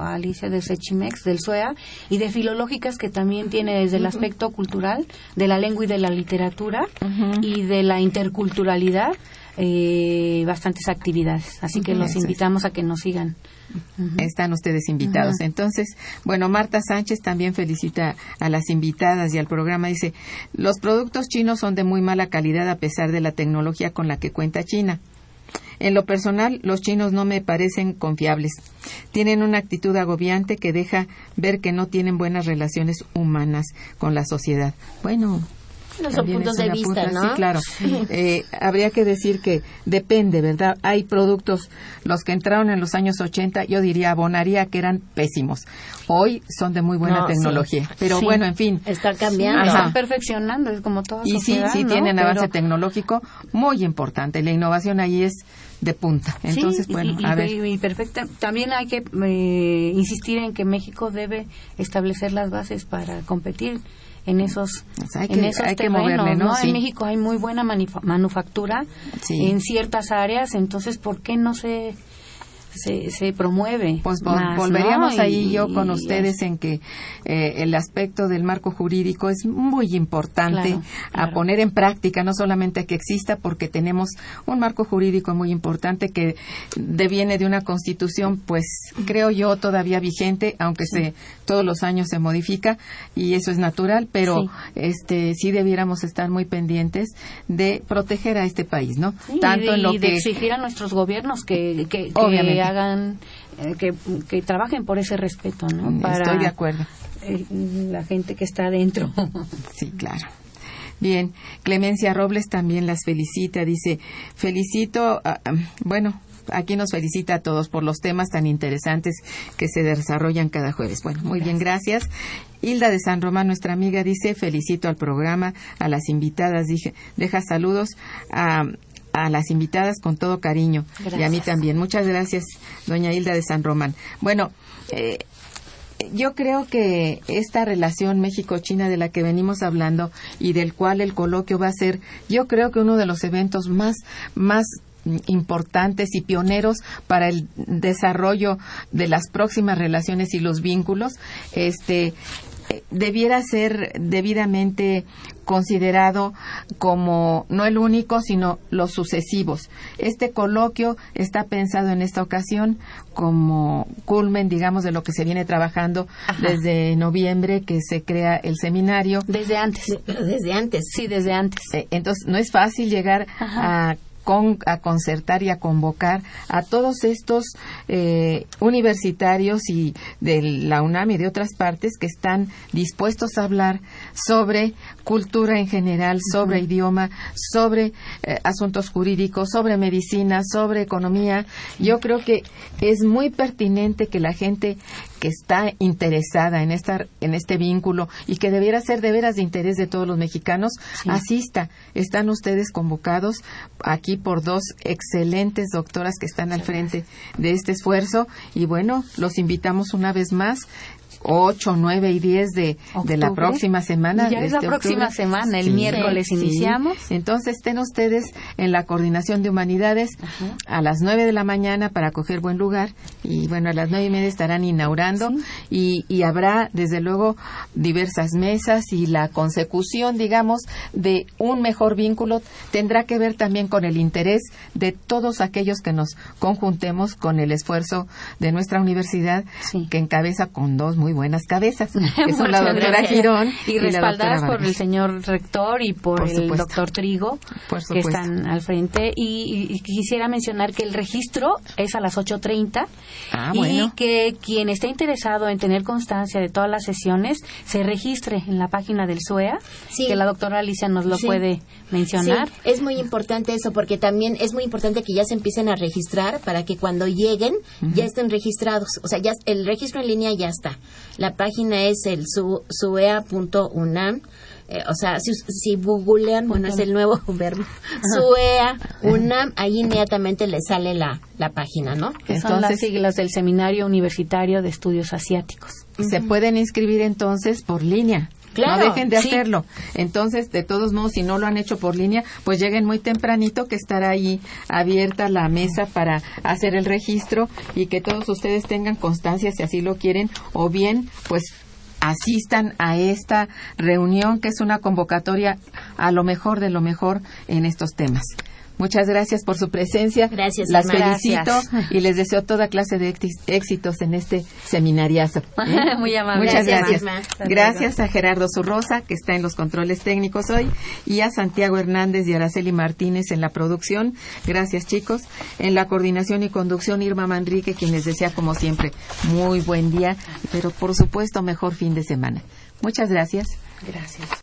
Alicia de Sechimex, del SUEA, y de Filológicas, que también tiene desde el aspecto cultural, de la lengua y de la literatura, y de la interculturalidad, eh, bastantes actividades. Así que los invitamos a que nos sigan. están ustedes invitados entonces bueno Marta Sánchez también felicita a las invitadas y al programa dice los productos chinos son de muy mala calidad a pesar de la tecnología con la que cuenta China En lo personal, los chinos no me parecen confiables. Tienen una actitud agobiante que deja ver que no tienen buenas relaciones humanas con la sociedad. Bueno, Son También puntos es de vista, punta, ¿no? Sí, claro. Eh, habría que decir que depende, ¿verdad? Hay productos, los que entraron en los años 80, yo diría, abonaría que eran pésimos. Hoy son de muy buena No, sí. tecnología. Pero Sí. bueno, en fin. Está Sí, cambiando. Están perfeccionando, es como toda Y sí, sociedad, sí ¿no? tienen avance tecnológico muy importante. La innovación ahí es de punta. Entonces, Sí, bueno, y, a y- ver. y perfecta. También hay que eh, insistir en que México debe establecer las bases para competir en esos O sea, hay en esos hay que terrenos, moverle, ¿no? Sí. En México hay muy buena manufactura Sí. en ciertas áreas, entonces ¿por qué no se se, se promueve? Pues vol- más, volveríamos ¿no? ahí Y- yo con ustedes en que eh, el aspecto del marco jurídico es muy importante Claro, a claro. poner en práctica, no solamente que exista, porque tenemos un marco jurídico muy importante que deviene de una constitución, pues creo yo todavía vigente, aunque se todos los años se modifica y eso es natural, pero Sí. este sí debiéramos estar muy pendientes de proteger a este país, ¿no? Sí, Tanto y de, en lo y de que exigir a nuestros gobiernos que, que, que Hagan, eh, que, que trabajen por ese respeto, ¿no? Mm, estoy de acuerdo. eh, la gente que está adentro. [laughs] Sí, claro. Bien, Clemencia Robles también las felicita, dice, felicito, a- bueno, aquí nos felicita a todos por los temas tan interesantes que se desarrollan cada jueves. Bueno, muy bien, gracias. Hilda de San Román, nuestra amiga, dice, felicito al programa, a las invitadas, dije, deja saludos a, a las invitadas con todo cariño. Y a mí también. Muchas gracias, doña Hilda de San Román. Bueno, eh, yo creo que esta relación México-China de la que venimos hablando y del cual el coloquio va a ser, yo creo que uno de los eventos más, más importantes y pioneros para el desarrollo de las próximas relaciones y los vínculos, este debiera ser debidamente considerado como no el único, sino los sucesivos. Este coloquio está pensado en esta ocasión como culmen, digamos, de lo que se viene trabajando desde noviembre, que se crea el seminario. Desde antes. Desde antes. Sí, desde antes. Eh, Entonces, no es fácil llegar Ajá. a, con- a concertar y a convocar a todos estos eh, universitarios y de la UNAM y de otras partes que están dispuestos a hablar sobre cultura en general, sobre idioma, sobre eh, asuntos jurídicos, sobre medicina, sobre economía. Yo creo que es muy pertinente que la gente que está interesada en esta en este vínculo y que debiera ser de veras de interés de todos los mexicanos asista. Están ustedes convocados aquí por dos excelentes doctoras que están al frente de este esfuerzo y bueno, los invitamos una vez más 8, 9 y 10 de, de la próxima semana. Ya es la este próxima octubre. semana, el miércoles iniciamos. Entonces estén ustedes en la coordinación de humanidades a las 9 de la mañana para coger buen lugar y bueno, a las nueve y media estarán inaugurando y, y habrá desde luego diversas mesas y la consecución, digamos, de un mejor vínculo tendrá que ver también con el interés de todos aquellos que nos conjuntemos con el esfuerzo de nuestra universidad que encabeza con dos muy buenas cabezas, que son la doctora gracias. Girón y, la respaldadas por Vargas. el señor rector y por, Por el supuesto. doctor Trigo Por que están al frente y, y quisiera mencionar que el registro es a las 8.30 Ah, y que quien esté interesado en tener constancia de todas las sesiones se registre en la página del SUEA Sí. que la doctora Alicia nos lo Sí. puede mencionar Sí, es muy importante eso porque también es muy importante que ya se empiecen a registrar para que cuando lleguen ya estén registrados. O sea, ya el registro en línea ya está. La página es el su, suea.unam. Eh, o sea, si, si googlean, bueno, es el nuevo [laughs] verbo, SUEA, UNAM, ahí inmediatamente le sale la, la página, ¿no? que son las Entonces- siglas del Seminario Universitario de Estudios Asiáticos. se pueden inscribir entonces por línea. Claro, no dejen de sí. hacerlo. Entonces, de todos modos, si no lo han hecho por línea, pues lleguen muy tempranito que estará ahí abierta la mesa para hacer el registro y que todos ustedes tengan constancia si así lo quieren o bien, pues asistan a esta reunión que es una convocatoria a lo mejor de lo mejor en estos temas. Muchas gracias por su presencia. Gracias, Las felicito Gracias. y les deseo toda clase de éxitos en este seminariazo. ¿eh? [laughs] Muy amable. Muchas Gracias, gracias. Gracias a Gerardo Zurrosa, que está en los controles técnicos hoy, y a Santiago Hernández y Araceli Martínez en la producción. Gracias, chicos. En la coordinación y conducción, Irma Manrique, quien les desea, como siempre, muy buen día, pero por supuesto, mejor fin de semana. Muchas gracias. Gracias.